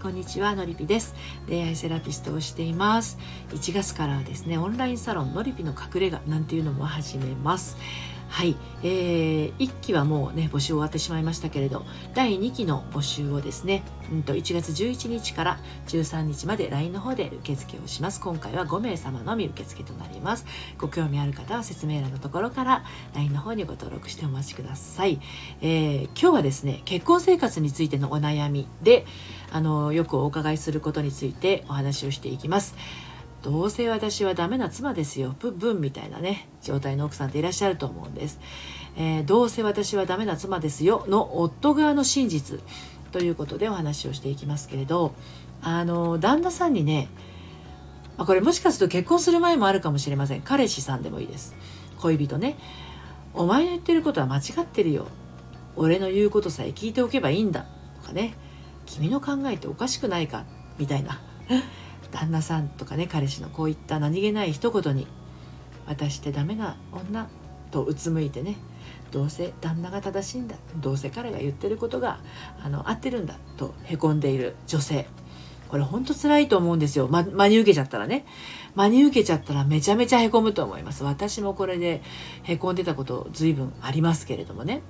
こんにちはのりぴです。恋愛セラピストをしています。1月からはですねオンラインサロンのりぴの隠れ家なんていうのも始めます。はい、えー、1期はもうね募集終わってしまいましたけれど第2期の募集をですね、うんと、1月11日から13日まで LINE の方で受付をします。今回は5名様のみ受付となります。ご興味ある方は説明欄のところから LINE の方にご登録してお待ちください、えー、今日はですね結婚生活についてのお悩みであのよくお伺いすることについてお話をしていきます。どうせ私はダメな妻ですよ。ブンブンみたいなね状態の奥さんっていらっしゃると思うんです、えー、どうせ私はダメな妻ですよの夫側の真実。ということでお話をしていきますけれど。あの旦那さんにねこれもしかすると結婚する前もあるかもしれません。彼氏さんでもいいです。恋人ね。お前の言ってることは間違ってるよ。俺の言うことさえ聞いておけばいいんだ。とかね。君の考えっておかしくないか。みたいな。旦那さんとかね彼氏のこういった何気ない一言に「私ってダメな女」とうつむいてねどうせ旦那が正しいんだどうせ彼が言ってることがあの合ってるんだとへこんでいる女性。これほんと辛いと思うんですよ、ま、真に受けちゃったらね。真に受けちゃったらめちゃめちゃへこむと思います。私もこれでへこんでたこと随分ありますけれどもね。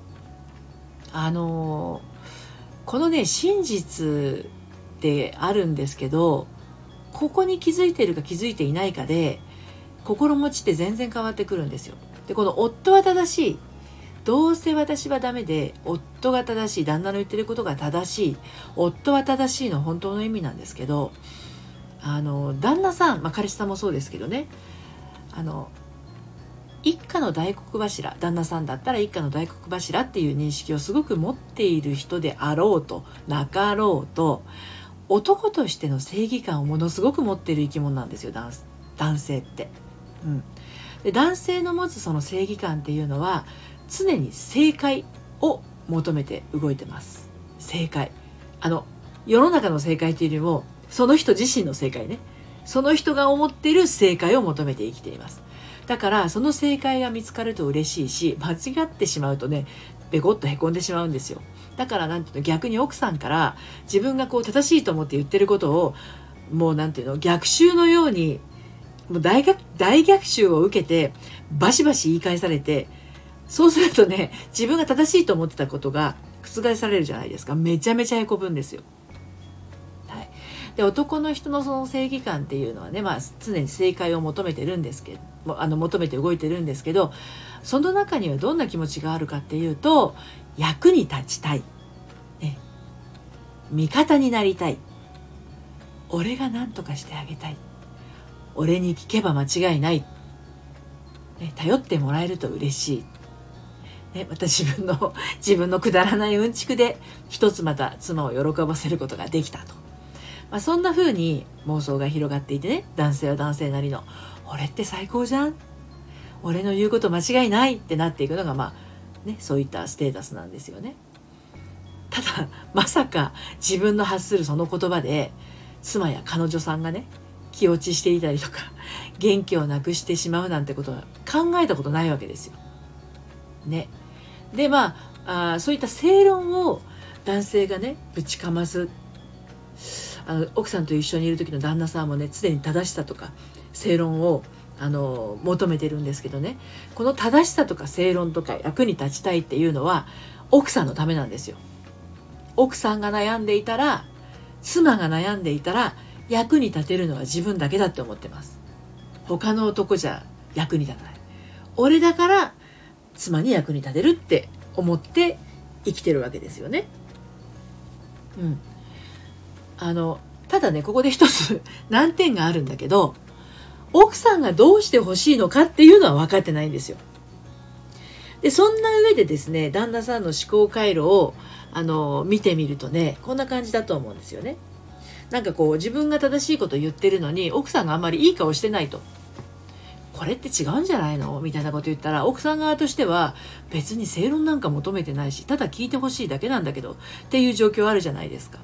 あのこのね真実ってあるんですけどここに気づいているか気づいていないかで心持ちって全然変わってくるんですよ。でこの夫は正しい。どうせ私はダメで夫が正しい。旦那の言ってることが正しい。夫は正しいの本当の意味なんですけどあの旦那さん、まあ、彼氏さんもそうですけどね。あの一家の大黒柱旦那さんだったら一家の大黒柱っていう認識をすごく持っている人であろうとなかろうと男としての正義感をものすごく持ってる生き物なんですよ男性って。うん、で男性の持つその正義感っていうのは常に正解を求めて動いてます。正解。あの世の中の正解っていうよりもその人自身の正解ね。その人が思っている正解を求めて生きています。だからその正解が見つかると嬉しいし間違ってしまうとねベコッとへこんでしまうんですよ。だからなんていうの逆に奥さんから自分がこう正しいと思って言ってることをもうなんていうの逆襲のようにもう大学大逆襲を受けてバシバシ言い返されてそうするとね自分が正しいと思ってたことが覆されるじゃないですかめちゃめちゃへこむんですよ。で男の人のその正義感っていうのはね、まあ、常に正解を求めてるんですけどあの求めて動いてるんですけどその中にはどんな気持ちがあるかっていうと役に立ちたい、ね、味方になりたい。俺が何とかしてあげたい。俺に聞けば間違いない、ね、頼ってもらえると嬉しい、ね、また自分の自分のくだらないうんちくで一つまた妻を喜ばせることができたと、まあ、そんな風に妄想が広がっていてね男性は男性なりの「俺って最高じゃん」俺の言うこと間違いないってなっていくのがまあね、そういったステータスなんですよね。ただまさか自分の発するその言葉で妻や彼女さんがね気落ちしていたりとか元気をなくしてしまうなんてことは考えたことないわけですよ。ね。でまああそういった正論を男性がねぶちかますあの奥さんと一緒にいる時の旦那さんもね常に正しさとか正論をあの求めてるんですけどね。この正しさとか正論とか役に立ちたいっていうのは奥さんのためなんですよ。奥さんが悩んでいたら妻が悩んでいたら役に立てるのは自分だけだって思ってます。他の男じゃ役に立たない。俺だから妻に役に立てるって思って生きてるわけですよね。うん。あのただねここで一つ 難点があるんだけど奥さんがどうしてほしいのかっていうのは分かってないんですよ。で、そんな上でですね、旦那さんの思考回路を、あの、見てみるとね、こんな感じだと思うんですよね。なんかこう、自分が正しいこと言ってるのに、奥さんがあんまりいい顔してないと。これって違うんじゃないの？みたいなこと言ったら、奥さん側としては、別に正論なんか求めてないし、ただ聞いてほしいだけなんだけど、っていう状況あるじゃないですか。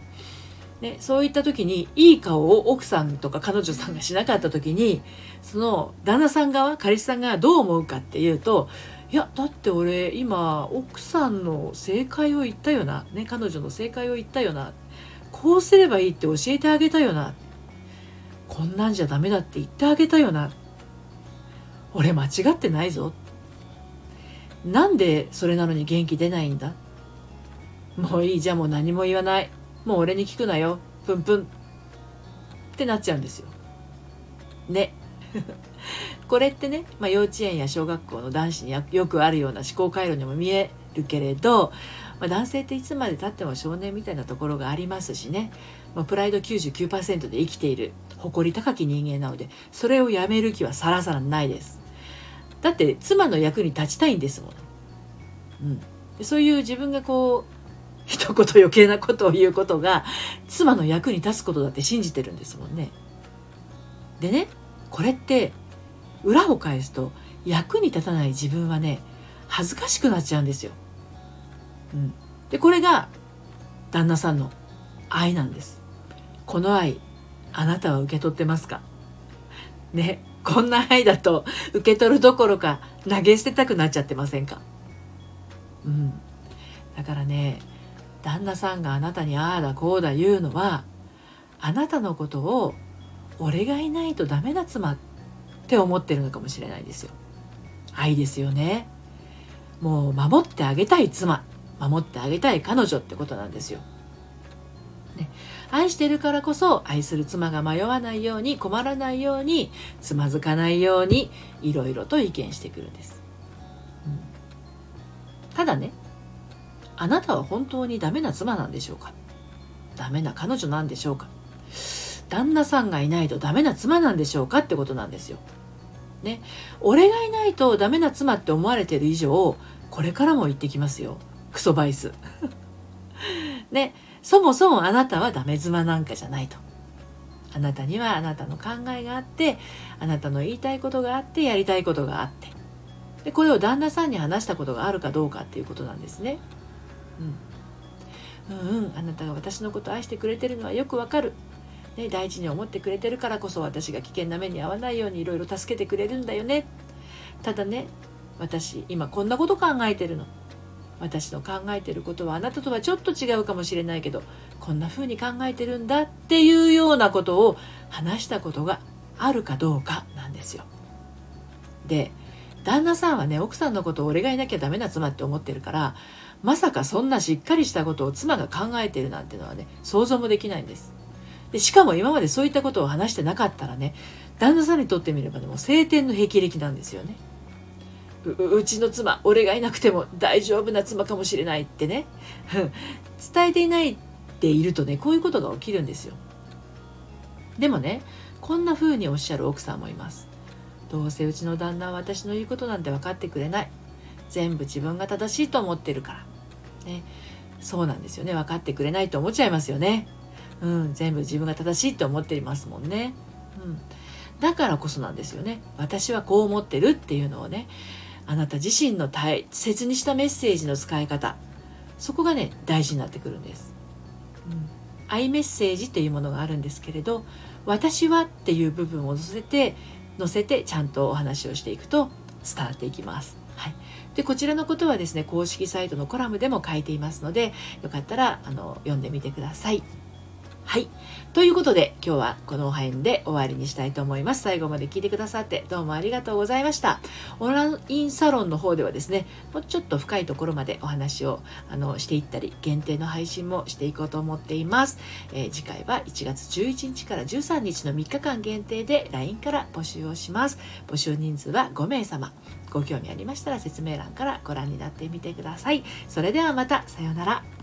ね、そういった時にいい顔を奥さんとか彼女さんがしなかった時にその旦那さん側彼氏さんがどう思うかっていうといやだって俺今奥さんの正解を言ったよな、ね、彼女の正解を言ったよなこうすればいいって教えてあげたよなこんなんじゃダメだって言ってあげたよな俺間違ってないぞ。なんでそれなのに元気出ないんだ？もういいじゃあもう何も言わない。もう俺に聞くなよ。プンプン。ってなっちゃうんですよ。ね。これってね、まあ、幼稚園や小学校の男子によくあるような思考回路にも見えるけれど、まあ、男性っていつまでたっても少年みたいなところがありますしね、まあ、プライド99%で生きている誇り高き人間なのでそれをやめる気はさらさらないです。だって妻の役に立ちたいんですもん、うん、そういう自分がこう一言余計なことを言うことが妻の役に立つことだって信じてるんですもんね。でねこれって裏を返すと役に立たない自分はね恥ずかしくなっちゃうんですよ。うん、でこれが旦那さんの愛なんです。この愛あなたは受け取ってますか？ねこんな愛だと受け取るどころか投げ捨てたくなっちゃってませんか？うん。だからね旦那さんがあなたにああだこうだ言うのはあなたのことを俺がいないとダメな妻って思ってるのかもしれないですよ。愛ですよね。もう守ってあげたい妻。守ってあげたい彼女ってことなんですよ、ね、愛してるからこそ愛する妻が迷わないように困らないようにつまずかないようにいろいろと意見してくるんです、うん、ただねあなたは本当にダメな妻なんでしょうか？ダメな彼女なんでしょうか？旦那さんがいないとダメな妻なんでしょうかってことなんですよ。ね。俺がいないとダメな妻って思われてる以上、これからも言ってきますよ。クソバイス。ね。そもそもあなたはダメ妻なんかじゃないと。あなたにはあなたの考えがあって、あなたの言いたいことがあって、やりたいことがあって。で、これを旦那さんに話したことがあるかどうかっていうことなんですね。うん。うんうん、あなたが私のこと愛してくれてるのはよくわかる。ね、大事に思ってくれてるからこそ私が危険な目に遭わないようにいろいろ助けてくれるんだよねただね私今こんなこと考えてるの私の考えてることはあなたとはちょっと違うかもしれないけどこんな風に考えてるんだっていうようなことを話したことがあるかどうかなんですよ。で旦那さんはね奥さんのことを俺がいなきゃダメな妻って思ってるからまさかそんなしっかりしたことを妻が考えているなんてのはね想像もできないんです。でしかも今までそういったことを話してなかったらね旦那さんにとってみればでも晴天の霹靂なんですよね。うちの妻俺がいなくても大丈夫な妻かもしれないってね。伝えていないでいるとねこういうことが起きるんですよ。でもねこんな風におっしゃる奥さんもいます。どうせうちの旦那は私の言うことなんて分かってくれない。全部自分が正しいと思ってるから。ねそうなんですよね分かってくれないと思っちゃいますよねうん、全部自分が正しいって思っていますもんね。うん、だからこそなんですよね。私はこう思ってるっていうのをね、あなた自身の大切にしたメッセージの使い方、そこがね、大事になってくるんです。うん、アイメッセージっていうものがあるんですけれど、私はっていう部分を乗せて、乗せてちゃんとお話をしていくと伝わっていきます。はい、でこちらのことはですね公式サイトのコラムでも書いていますのでよかったらあの読んでみてください。はい。ということで、今日はこの辺で終わりにしたいと思います。最後まで聞いてくださってどうもありがとうございました。オンラインサロンの方ではですね、もうちょっと深いところまでお話をあのしていったり、限定の配信もしていこうと思っています。えー、次回は1月11日から13日の3日間限定で LINE から募集をします。募集人数は5名様。ご興味ありましたら説明欄からご覧になってみてください。それではまた、さようなら。